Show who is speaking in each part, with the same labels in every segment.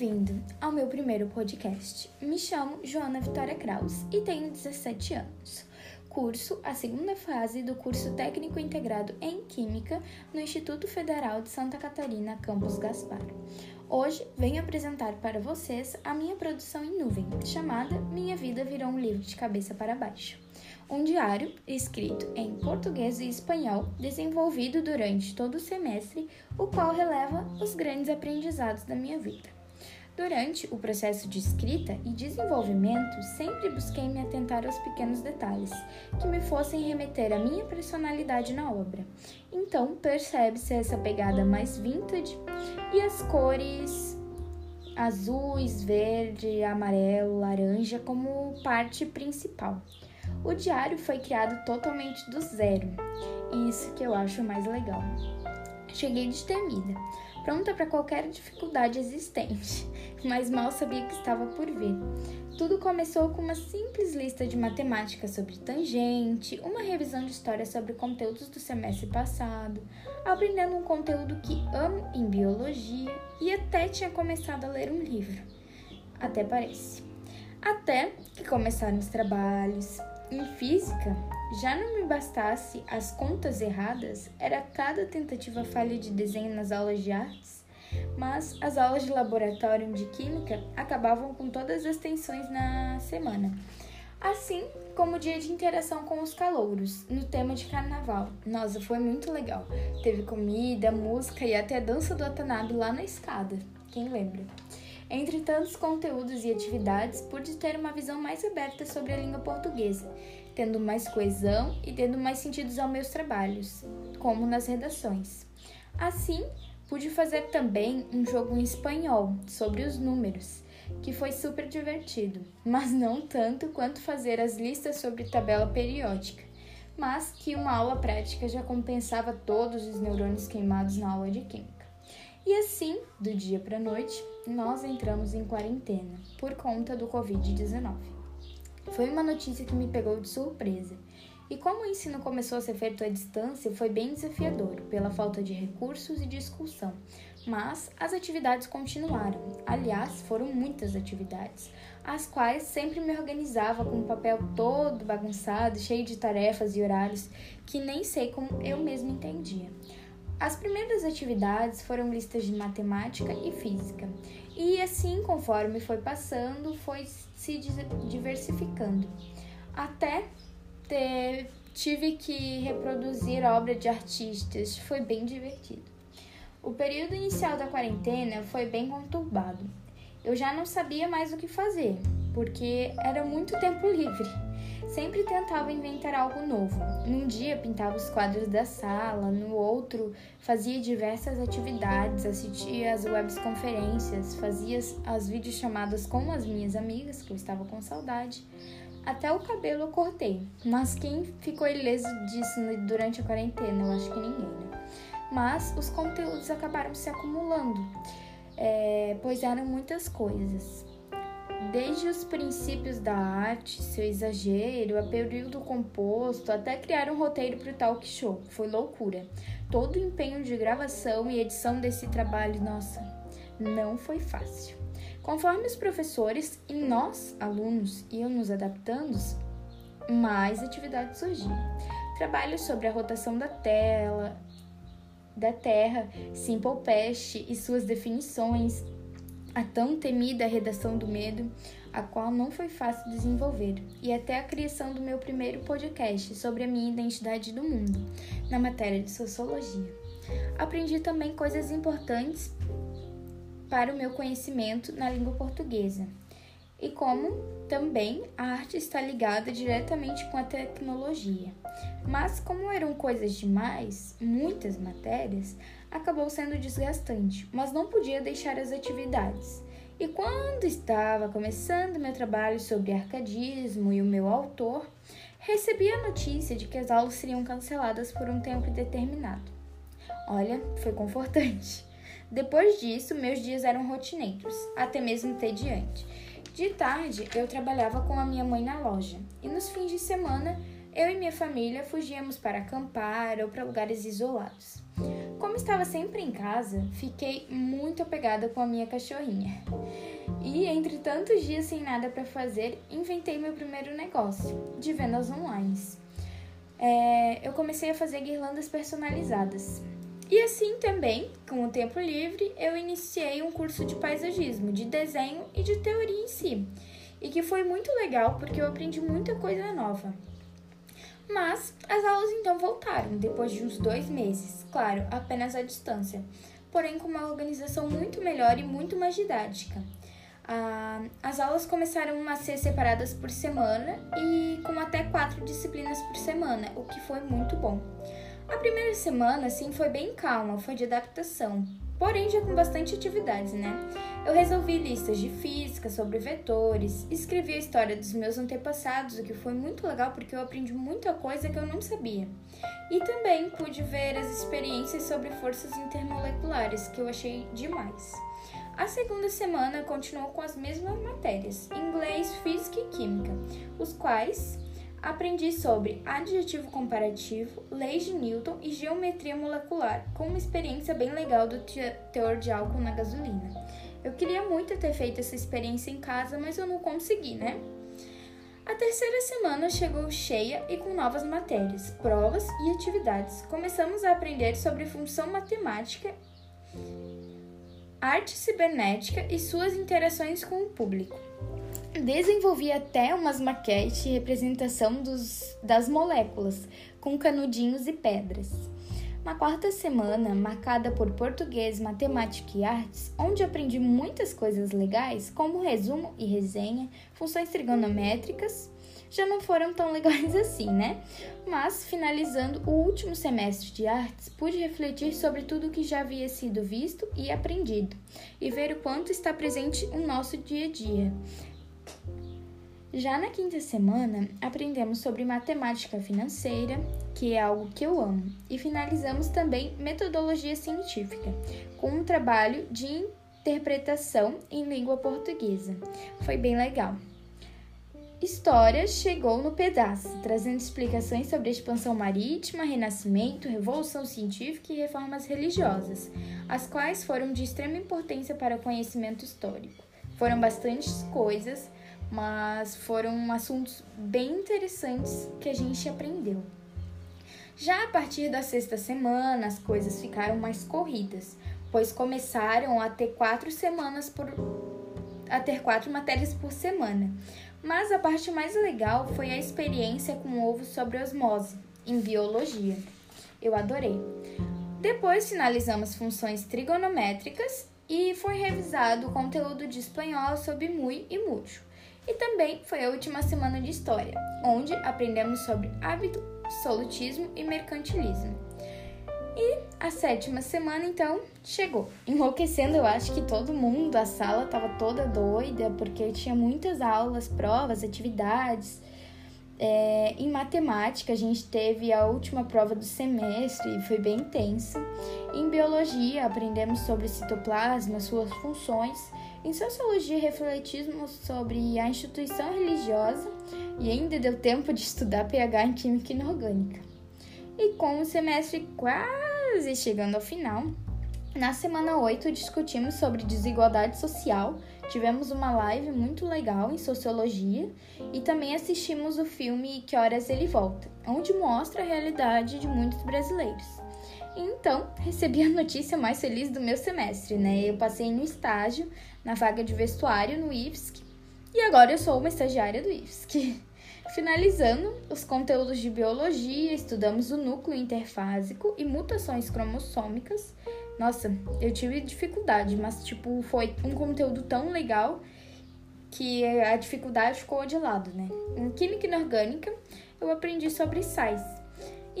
Speaker 1: Bem-vindo ao meu primeiro podcast. Me chamo Joana Vitória Kraus e tenho 17 anos. Curso a segunda fase do curso técnico integrado em Química no Instituto Federal de Santa Catarina, Campus Gaspar. Hoje venho apresentar para vocês a minha produção em nuvem, chamada Minha Vida Virou um Livro de Cabeça para Baixo. Um diário escrito em português e espanhol, desenvolvido durante todo o semestre, o qual releva os grandes aprendizados da minha vida. Durante o processo de escrita e desenvolvimento, sempre busquei me atentar aos pequenos detalhes que me fossem remeter a minha personalidade na obra. Então, percebe-se essa pegada mais vintage e as cores azuis, verde, amarelo, laranja como parte principal. O diário foi criado totalmente do zero, e isso que eu acho mais legal. Cheguei destemida, pronta para qualquer dificuldade existente, mas mal sabia que estava por vir. Tudo começou com uma simples lista de matemática sobre tangente, uma revisão de história sobre conteúdos do semestre passado, aprendendo um conteúdo que amo em biologia e até tinha começado a ler um livro. Até parece. Até que começaram os trabalhos. Em física, já não me bastasse as contas erradas, era cada tentativa falha de desenho nas aulas de artes, mas as aulas de laboratório de química acabavam com todas as tensões na semana. Assim como o dia de interação com os calouros, no tema de carnaval. Nossa, foi muito legal. Teve comida, música e até dança do Atanabe lá na escada. Quem lembra? Entre tantos conteúdos e atividades, pude ter uma visão mais aberta sobre a língua portuguesa, tendo mais coesão e tendo mais sentidos aos meus trabalhos, como nas redações. Assim, pude fazer também um jogo em espanhol sobre os números, que foi super divertido, mas não tanto quanto fazer as listas sobre tabela periódica, mas que uma aula prática já compensava todos os neurônios queimados na aula de química. E assim, do dia para a noite, nós entramos em quarentena por conta do Covid-19. Foi uma notícia que me pegou de surpresa. E como o ensino começou a ser feito à distância, foi bem desafiador, pela falta de recursos e discussão. Mas as atividades continuaram. Aliás, foram muitas atividades, as quais sempre me organizava com um papel todo bagunçado, cheio de tarefas e horários que nem sei como eu mesma entendia. As primeiras atividades foram listas de matemática e física, e assim, conforme foi passando, foi se diversificando. Até ter, tive que reproduzir obra de artistas, foi bem divertido. O período inicial da quarentena foi bem conturbado. Eu já não sabia mais o que fazer, porque era muito tempo livre. Sempre tentava inventar algo novo. Num dia pintava os quadros da sala, no outro fazia diversas atividades, assistia às webconferências, fazia as videochamadas com as minhas amigas, que eu estava com saudade. Até o cabelo eu cortei, mas quem ficou ileso disso durante a quarentena? Eu acho que ninguém, né? Mas os conteúdos acabaram se acumulando, é, pois eram muitas coisas. Desde os princípios da arte, seu exagero, a período composto, até criar um roteiro para o talk show. Foi loucura. Todo o empenho de gravação e edição desse trabalho, nossa, não foi fácil. Conforme os professores e nós, alunos, iam nos adaptando, mais atividades surgiam. Trabalhos sobre a rotação da tela, da Terra, Simple e suas definições, a tão temida redação do medo, a qual não foi fácil desenvolver, e até a criação do meu primeiro podcast sobre a minha identidade do mundo, na matéria de sociologia. Aprendi também coisas importantes para o meu conhecimento na língua portuguesa, e como também a arte está ligada diretamente com a tecnologia. Mas, como eram coisas demais, muitas matérias, acabou sendo desgastante, mas não podia deixar as atividades. E quando estava começando meu trabalho sobre arcadismo e o meu autor, recebi a notícia de que as aulas seriam canceladas por um tempo determinado. Olha, foi confortante. Depois disso, meus dias eram rotineiros, até mesmo entediante. De tarde, eu trabalhava com a minha mãe na loja, e nos fins de semana, eu e minha família fugíamos para acampar ou para lugares isolados. Como estava sempre em casa, fiquei muito apegada com a minha cachorrinha. E entre tantos dias sem nada para fazer, inventei meu primeiro negócio de vendas online. É, eu comecei a fazer guirlandas personalizadas. E assim também, com o tempo livre, eu iniciei um curso de paisagismo, de desenho e de teoria em si. E que foi muito legal porque eu aprendi muita coisa nova. Mas as aulas então voltaram depois de uns dois meses, claro, apenas à distância, porém com uma organização muito melhor e muito mais didática. Ah, as aulas começaram a ser separadas por semana e com até quatro disciplinas por semana, o que foi muito bom. A primeira semana, sim, foi bem calma, foi de adaptação, porém já com bastante atividades, né? Eu resolvi listas de física sobre vetores, escrevi a história dos meus antepassados, o que foi muito legal porque eu aprendi muita coisa que eu não sabia. E também pude ver as experiências sobre forças intermoleculares, que eu achei demais. A segunda semana continuou com as mesmas matérias, inglês, física e química, os quais aprendi sobre adjetivo comparativo, leis de Newton e geometria molecular, com uma experiência bem legal do teor de álcool na gasolina. Eu queria muito ter feito essa experiência em casa, mas eu não consegui, né? A terceira semana chegou cheia e com novas matérias, provas e atividades. Começamos a aprender sobre função matemática arte cibernética e suas interações com o público. Desenvolvi até umas maquetes de representação dos, das moléculas, com canudinhos e pedras. Na quarta semana, marcada por português, matemática e artes, onde aprendi muitas coisas legais, como resumo e resenha, funções trigonométricas, já não foram tão legais assim, né? Mas, finalizando o último semestre de artes, pude refletir sobre tudo o que já havia sido visto e aprendido, e ver o quanto está presente no nosso dia a dia. Já na quinta semana, aprendemos sobre matemática financeira, que é algo que eu amo, e finalizamos também metodologia científica, com um trabalho de interpretação em língua portuguesa. Foi bem legal. História chegou no pedaço, trazendo explicações sobre a expansão marítima, renascimento, revolução científica e reformas religiosas, as quais foram de extrema importância para o conhecimento histórico. Foram bastantes coisas, mas foram assuntos bem interessantes que a gente aprendeu. Já a partir da sexta semana, as coisas ficaram mais corridas, pois começaram a ter quatro semanas por a ter quatro matérias por semana, mas a parte mais legal foi a experiência com ovo sobre osmose, em biologia. Eu adorei. Depois finalizamos funções trigonométricas e foi revisado o conteúdo de espanhol sobre mui e mucho. E também foi a última semana de história, onde aprendemos sobre absolutismo e mercantilismo. E a sétima semana, então, chegou. Enlouquecendo, eu acho que todo mundo, a sala estava toda doida, porque tinha muitas aulas, provas, atividades. É, em matemática, a gente teve a última prova do semestre e foi bem intensa. Em biologia, aprendemos sobre citoplasma, suas funções. Em sociologia, refletimos sobre a instituição religiosa e ainda deu tempo de estudar pH em química inorgânica. E com o semestre quase chegando ao final, na semana 8 discutimos sobre desigualdade social, tivemos uma live muito legal em sociologia e também assistimos o filme Que Horas Ele Volta, onde mostra a realidade de muitos brasileiros. Então, recebi a notícia mais feliz do meu semestre, né? Eu passei no estágio, na vaga de vestuário no IFSC, e agora eu sou uma estagiária do IFSC. Finalizando os conteúdos de biologia, estudamos o núcleo interfásico e mutações cromossômicas. Nossa, eu tive dificuldade, mas tipo, foi um conteúdo tão legal que a dificuldade ficou de lado, né? Em química inorgânica, eu aprendi sobre sais.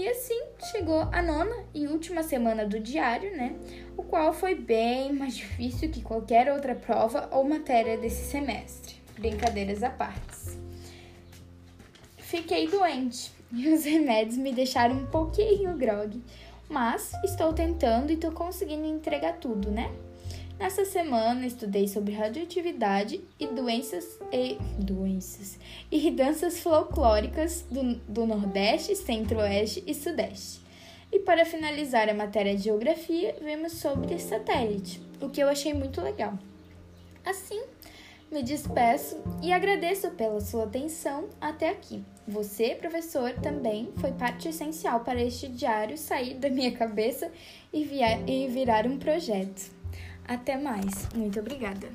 Speaker 1: E assim chegou a nona e última semana do diário, né? O qual foi bem mais difícil que qualquer outra prova ou matéria desse semestre. Brincadeiras à parte fiquei doente e os remédios me deixaram um pouquinho grog. Mas estou tentando e estou conseguindo entregar tudo, né? Nessa semana estudei sobre radioatividade e doenças e doenças e danças folclóricas do, do Nordeste, Centro-Oeste e Sudeste. E para finalizar a matéria de geografia, vimos sobre satélite, o que eu achei muito legal. Assim, me despeço e agradeço pela sua atenção até aqui. Você, professor, também foi parte essencial para este diário sair da minha cabeça e, e virar um projeto. Até mais. Muito obrigada.